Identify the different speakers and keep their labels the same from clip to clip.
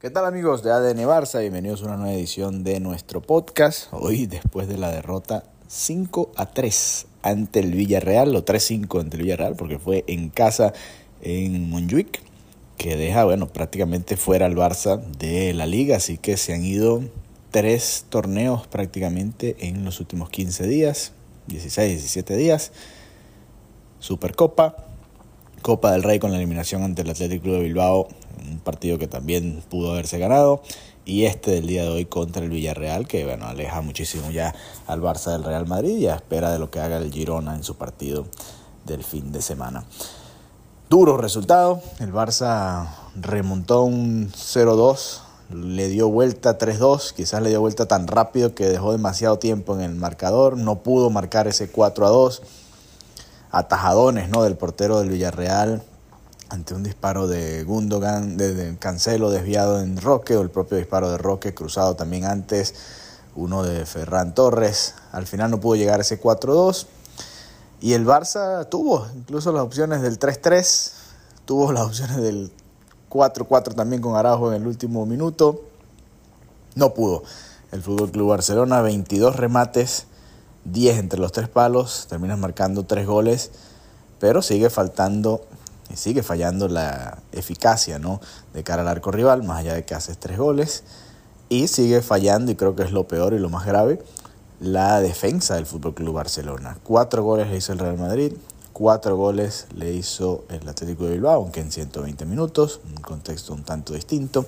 Speaker 1: ¿Qué tal amigos de ADN Barça? Bienvenidos a una nueva edición de nuestro podcast. Hoy después de la derrota 5 a 3 ante el Villarreal, o 3-5 ante el Villarreal, porque fue en casa en Montjuic, que deja, bueno, prácticamente fuera al Barça de la liga, así que se han ido tres torneos prácticamente en los últimos 15 días, 16, 17 días. Supercopa, Copa del Rey con la eliminación ante el Atlético de Bilbao, un partido que también pudo haberse ganado, y este del día de hoy contra el Villarreal, que bueno, aleja muchísimo ya al Barça del Real Madrid y a espera de lo que haga el Girona en su partido del fin de semana. Duro resultado, el Barça remontó un 0-2, le dio vuelta 3-2, quizás le dio vuelta tan rápido que dejó demasiado tiempo en el marcador, no pudo marcar ese 4-2 atajadones ¿no? del portero del Villarreal ante un disparo de Gundogan, de, Cancelo desviado en Roque, o el propio disparo de Roque cruzado también antes, uno de Ferran Torres. Al final no pudo llegar ese 4-2. Y el Barça tuvo incluso las opciones del 3-3, tuvo las opciones del 4-4 también con Araujo en el último minuto. No pudo. El Fútbol Club Barcelona, 22 remates, 10 entre los tres palos, terminas marcando tres goles, pero sigue faltando, sigue fallando la eficacia ¿no? de cara al arco rival, más allá de que haces tres goles, y sigue fallando, y creo que es lo peor y lo más grave, la defensa del Club Barcelona. Cuatro goles le hizo el Real Madrid, cuatro goles le hizo el Atlético de Bilbao, aunque en 120 minutos, un contexto un tanto distinto.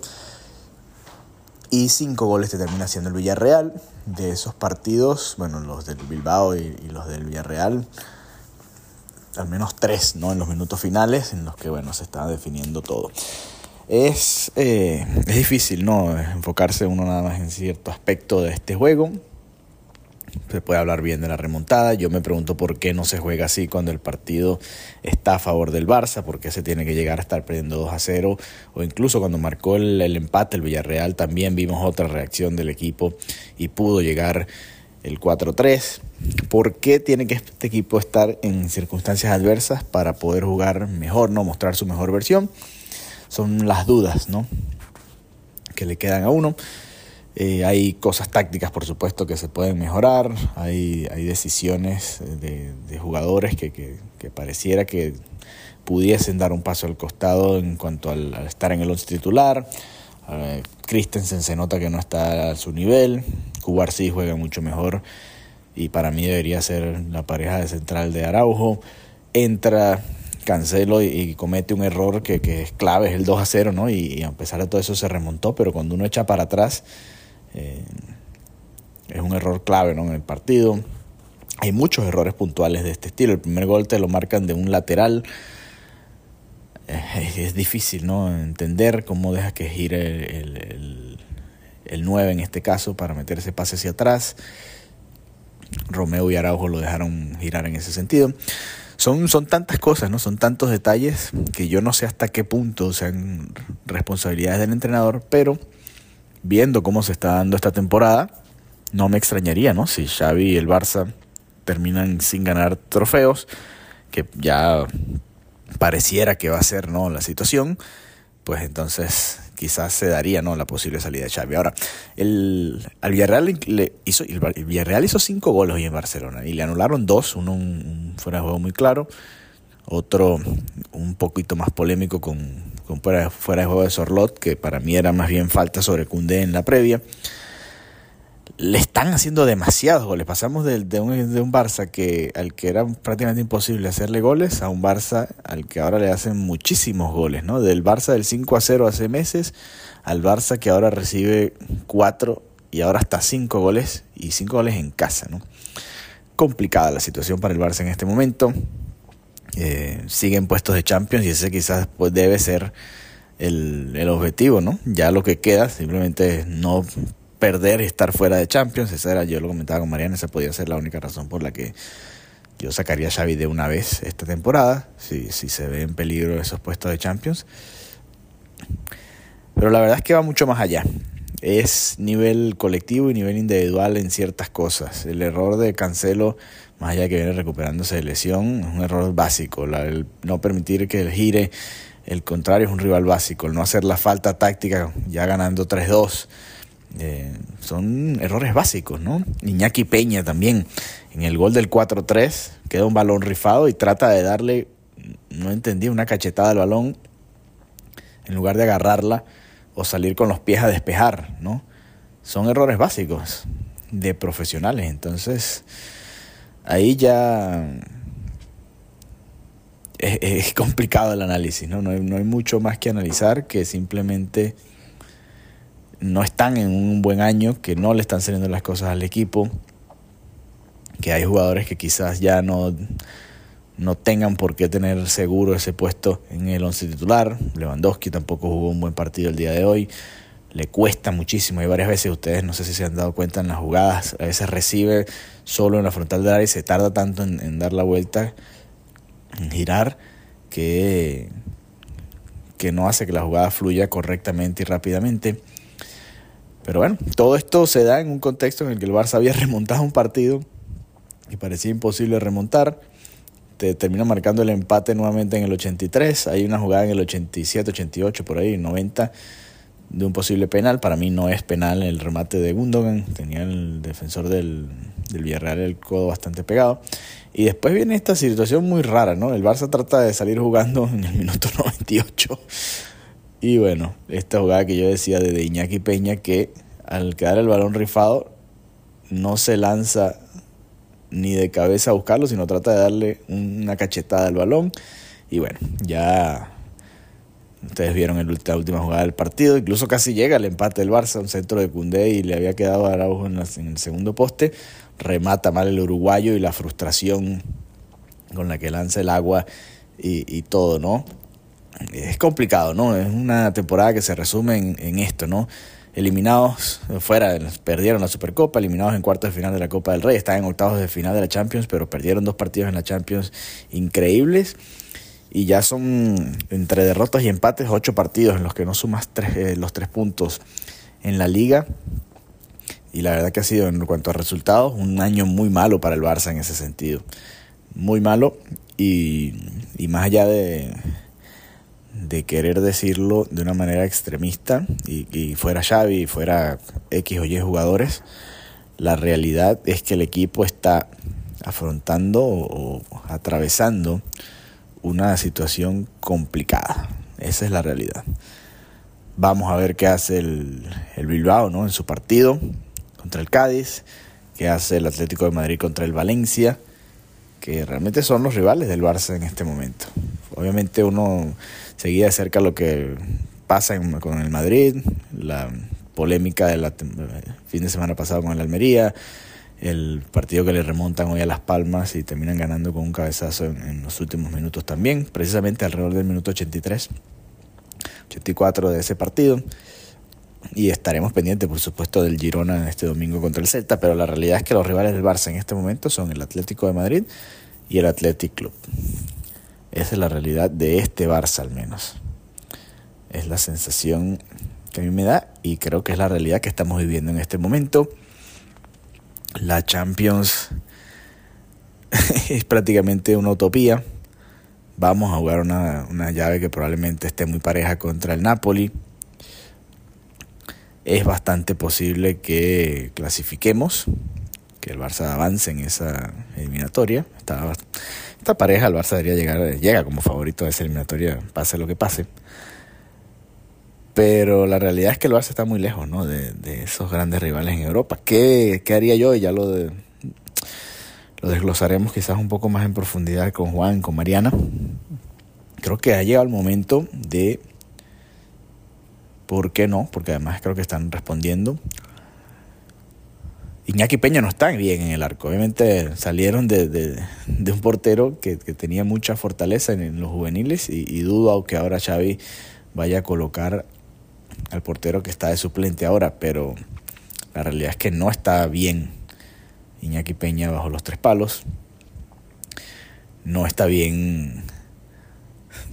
Speaker 1: Y cinco goles te termina haciendo el Villarreal. De esos partidos, bueno, los del Bilbao y, los del Villarreal, al menos tres, ¿no? En los minutos finales, en los que, bueno, se estaba definiendo todo. Es, eh, es difícil, ¿no? Enfocarse uno nada más en cierto aspecto de este juego se puede hablar bien de la remontada. Yo me pregunto por qué no se juega así cuando el partido está a favor del Barça, por qué se tiene que llegar a estar perdiendo 2 a 0, o incluso cuando marcó el, empate el Villarreal también vimos otra reacción del equipo y pudo llegar el 4-3. ¿Por qué tiene que este equipo estar en circunstancias adversas para poder jugar mejor, no mostrar su mejor versión? Son las dudas, ¿no? Que le quedan a uno. Eh, hay cosas tácticas, por supuesto, que se pueden mejorar. Hay, hay decisiones de, jugadores que, pareciera que pudiesen dar un paso al costado en cuanto al, estar en el once titular. Uh, Christensen se nota que no está a su nivel. Cubar sí juega mucho mejor y para mí debería ser la pareja de central de Araujo. Entra Cancelo y, comete un error que, es clave, es el 2 a 0, ¿no? Y, a pesar de todo eso se remontó, pero cuando uno echa para atrás eh, es un error clave ¿no? en el partido. Hay muchos errores puntuales de este estilo. El primer gol te lo marcan de un lateral. Eh, es difícil ¿no? entender cómo deja que gire el, el, 9 en este caso para meter ese pase hacia atrás. Romeo y Araujo lo dejaron girar en ese sentido. Son, son tantas cosas, ¿no? Son tantos detalles que yo no sé hasta qué punto sean responsabilidades del entrenador, pero viendo cómo se está dando esta temporada, no me extrañaría, ¿no? Si Xavi y el Barça terminan sin ganar trofeos, que ya pareciera que va a ser, ¿no? La situación, pues entonces quizás se daría, ¿no? La posible salida de Xavi. Ahora, el, al Villarreal le hizo, el Villarreal hizo cinco goles hoy en Barcelona y le anularon dos, uno un fuera de juego muy claro, otro un poquito más polémico con con fuera, de juego de Sorlot, que para mí era más bien falta sobre Cundé en la previa. Le están haciendo demasiados goles. Pasamos de, de, un, de un Barça que, al que era prácticamente imposible hacerle goles a un Barça al que ahora le hacen muchísimos goles. ¿no? Del Barça del 5 a 0 hace meses al Barça que ahora recibe 4 y ahora hasta 5 goles y 5 goles en casa. ¿no? Complicada la situación para el Barça en este momento eh, siguen puestos de Champions y ese quizás pues, debe ser el, el, objetivo, ¿no? Ya lo que queda simplemente no perder y estar fuera de Champions, esa era, yo lo comentaba con Mariana, esa podía ser la única razón por la que yo sacaría a Xavi de una vez esta temporada, si, si se ve en peligro esos puestos de Champions. Pero la verdad es que va mucho más allá. Es nivel colectivo y nivel individual en ciertas cosas. El error de Cancelo más allá de que viene recuperándose de lesión, es un error básico, el no permitir que gire el contrario es un rival básico, el no hacer la falta táctica ya ganando 3-2. Eh, son errores básicos, ¿no? Iñaki Peña también, en el gol del 4-3, queda un balón rifado y trata de darle, no entendí, una cachetada al balón en lugar de agarrarla o salir con los pies a despejar, ¿no? Son errores básicos de profesionales, entonces ahí ya es, complicado el análisis, ¿no? Hay, no hay mucho más que analizar que simplemente no están en un buen año, que no le están saliendo las cosas al equipo, que hay jugadores que quizás ya no, no tengan por qué tener seguro ese puesto en el once titular. Lewandowski tampoco jugó un buen partido el día de hoy. Le cuesta muchísimo. Hay varias veces, ustedes no sé si se han dado cuenta en las jugadas, a veces recibe solo en la frontal del área y se tarda tanto en, dar la vuelta, en girar, que, que no hace que la jugada fluya correctamente y rápidamente. Pero bueno, todo esto se da en un contexto en el que el Barça había remontado un partido y parecía imposible remontar. Te termina marcando el empate nuevamente en el 83. Hay una jugada en el 87, 88, por ahí, 90 de un posible penal. Para mí no es penal el remate de Gundogan. Tenía el defensor del, del Villarreal el codo bastante pegado. Y después viene esta situación muy rara, ¿no? El Barça trata de salir jugando en el minuto 98 y bueno, esta jugada que yo decía de Iñaki Peña que al quedar el balón rifado no se lanza ni de cabeza a buscarlo, sino trata de darle una cachetada al balón. Y bueno, ya ustedes vieron el, la última jugada del partido, incluso casi llega el empate del Barça, un centro de Cundé y le había quedado a Araujo en, en el segundo poste. Remata mal el uruguayo y la frustración con la que lanza el agua y, y todo, ¿no? es complicado, ¿no? Es una temporada que se resume en, esto, ¿no? Eliminados fuera, perdieron la Supercopa, eliminados en cuartos de final de la Copa del Rey, están en octavos de final de la Champions, pero perdieron dos partidos en la Champions increíbles y ya son entre derrotas y empates ocho partidos en los que no sumas tres, eh, los tres puntos en la liga. Y la verdad que ha sido en cuanto a resultados un año muy malo para el Barça en ese sentido. Muy malo y, y más allá de, de querer decirlo de una manera extremista y, fuera Xavi y fuera X o Y jugadores, la realidad es que el equipo está afrontando o, atravesando una situación complicada. Esa es la realidad. Vamos a ver qué hace el, el Bilbao ¿no? en su partido contra el Cádiz, qué hace el Atlético de Madrid contra el Valencia, que realmente son los rivales del Barça en este momento. Obviamente uno seguía de cerca lo que pasa con el Madrid, la polémica del fin de semana pasado con el Almería, el partido que le remontan hoy a Las Palmas y terminan ganando con un cabezazo en, los últimos minutos también, precisamente alrededor del minuto 83, 84 de ese partido. Y estaremos pendientes, por supuesto, del Girona este domingo contra el Celta, pero la realidad es que los rivales del Barça en este momento son el Atlético de Madrid y el Athletic Club. Esa es la realidad de este Barça al menos. Es la sensación que a mí me da y creo que es la realidad que estamos viviendo en este momento. La Champions es prácticamente una utopía. Vamos a jugar una, una llave que probablemente esté muy pareja contra el Napoli. Es bastante posible que clasifiquemos, que el Barça avance en esa eliminatoria. Está esta pareja, el Barça debería llegar, llega como favorito a esa eliminatoria, pase lo que pase. Pero la realidad es que el Barça está muy lejos ¿no? de, esos grandes rivales en Europa. ¿Qué, qué haría yo? Ya lo, de, lo desglosaremos quizás un poco más en profundidad con Juan, con Mariana. Creo que ha llegado el momento de... ¿Por qué no? Porque además creo que están respondiendo Iñaki Peña no está bien en el arco. Obviamente salieron de, un portero que, tenía mucha fortaleza en, los juveniles y, dudo que ahora Xavi vaya a colocar al portero que está de suplente ahora, pero la realidad es que no está bien Iñaki Peña bajo los tres palos. No está bien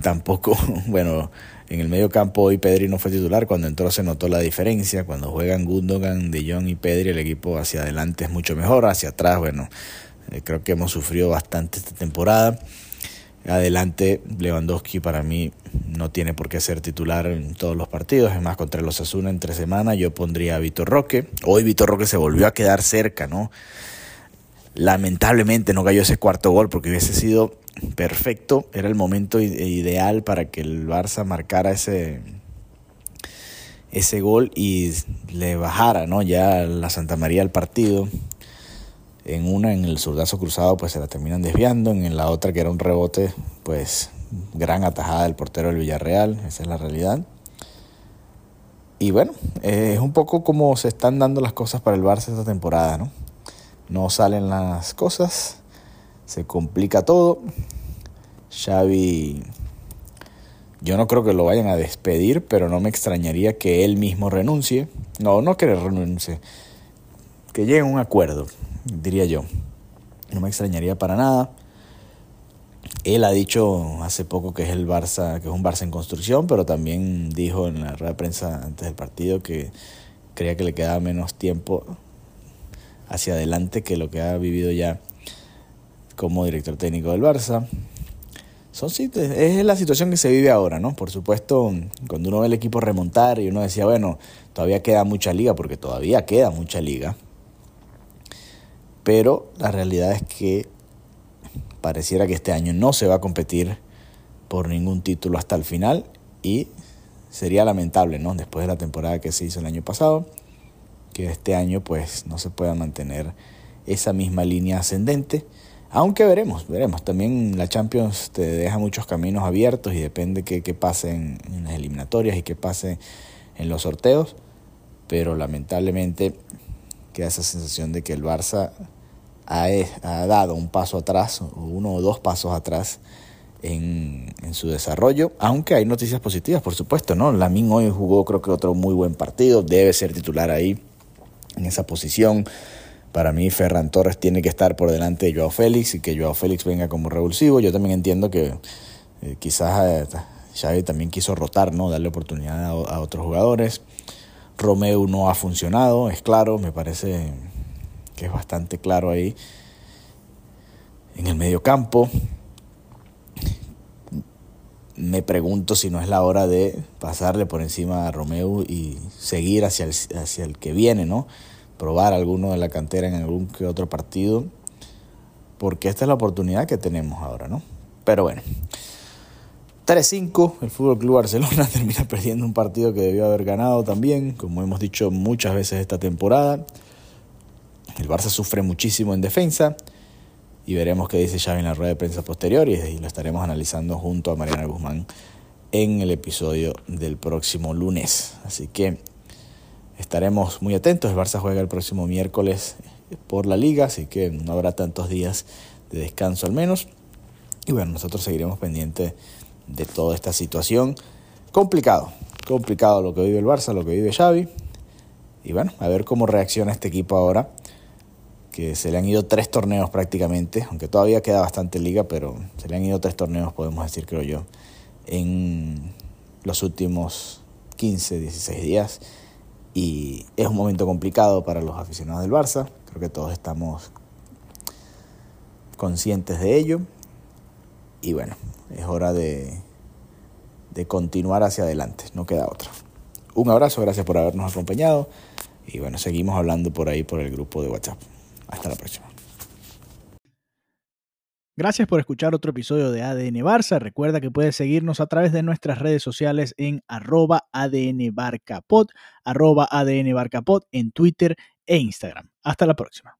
Speaker 1: tampoco, bueno, en el medio campo hoy Pedri no fue titular, cuando entró se notó la diferencia, cuando juegan Gundogan, De Jong y Pedri el equipo hacia adelante es mucho mejor, hacia atrás, bueno, eh, creo que hemos sufrido bastante esta temporada. Adelante, Lewandowski para mí no tiene por qué ser titular en todos los partidos. Es más, contra los Asuna entre semana yo pondría a Vitor Roque. Hoy Vitor Roque se volvió a quedar cerca, ¿no? Lamentablemente no cayó ese cuarto gol porque hubiese sido perfecto. Era el momento ideal para que el Barça marcara ese, ese gol y le bajara, ¿no? Ya la Santa María al partido. En una, en el zurdazo cruzado, pues se la terminan desviando. En la otra, que era un rebote, pues gran atajada del portero del Villarreal. Esa es la realidad. Y bueno, es un poco como se están dando las cosas para el Barça esta temporada, ¿no? No salen las cosas, se complica todo. Xavi, yo no creo que lo vayan a despedir, pero no me extrañaría que él mismo renuncie. No, no que renuncie, que llegue a un acuerdo diría yo. No me extrañaría para nada. Él ha dicho hace poco que es el Barça, que es un Barça en construcción, pero también dijo en la rueda de prensa antes del partido que creía que le quedaba menos tiempo hacia adelante que lo que ha vivido ya como director técnico del Barça. Son, es la situación que se vive ahora, ¿no? Por supuesto, cuando uno ve el equipo remontar y uno decía, bueno, todavía queda mucha liga, porque todavía queda mucha liga, pero la realidad es que pareciera que este año no se va a competir por ningún título hasta el final y sería lamentable, ¿no? Después de la temporada que se hizo el año pasado, que este año pues no se pueda mantener esa misma línea ascendente. Aunque veremos, veremos. También la Champions te deja muchos caminos abiertos y depende qué, qué pase en, las eliminatorias y qué pase en los sorteos. Pero lamentablemente queda esa sensación de que el Barça ha, ha dado un paso atrás, uno o dos pasos atrás en, en, su desarrollo, aunque hay noticias positivas, por supuesto, ¿no? Lamin hoy jugó creo que otro muy buen partido, debe ser titular ahí en esa posición. Para mí Ferran Torres tiene que estar por delante de Joao Félix y que Joao Félix venga como revulsivo. Yo también entiendo que eh, quizás eh, Xavi también quiso rotar, ¿no? Darle oportunidad a, otros jugadores. Romeo no ha funcionado, es claro, me parece que es bastante claro ahí. En el medio campo, me pregunto si no es la hora de pasarle por encima a Romeo y seguir hacia el, hacia el que viene, ¿no? Probar alguno de la cantera en algún que otro partido, porque esta es la oportunidad que tenemos ahora, ¿no? Pero bueno, 3-5, el Fútbol Club Barcelona termina perdiendo un partido que debió haber ganado también, como hemos dicho muchas veces esta temporada. El Barça sufre muchísimo en defensa y veremos qué dice Xavi en la rueda de prensa posterior y lo estaremos analizando junto a Mariana Guzmán en el episodio del próximo lunes. Así que estaremos muy atentos. El Barça juega el próximo miércoles por la liga, así que no habrá tantos días de descanso al menos. Y bueno, nosotros seguiremos pendientes de toda esta situación. Complicado, complicado lo que vive el Barça, lo que vive Xavi. Y bueno, a ver cómo reacciona este equipo ahora, que se le han ido tres torneos prácticamente, aunque todavía queda bastante liga, pero se le han ido tres torneos, podemos decir, creo yo, en los últimos 15, 16 días. Y es un momento complicado para los aficionados del Barça, creo que todos estamos conscientes de ello. Y bueno, es hora de, de continuar hacia adelante, no queda otra. Un abrazo, gracias por habernos acompañado y bueno, seguimos hablando por ahí por el grupo de WhatsApp. Hasta la próxima.
Speaker 2: Gracias por escuchar otro episodio de ADN Barça. Recuerda que puedes seguirnos a través de nuestras redes sociales en arroba ADN arroba ADN en Twitter e Instagram. Hasta la próxima.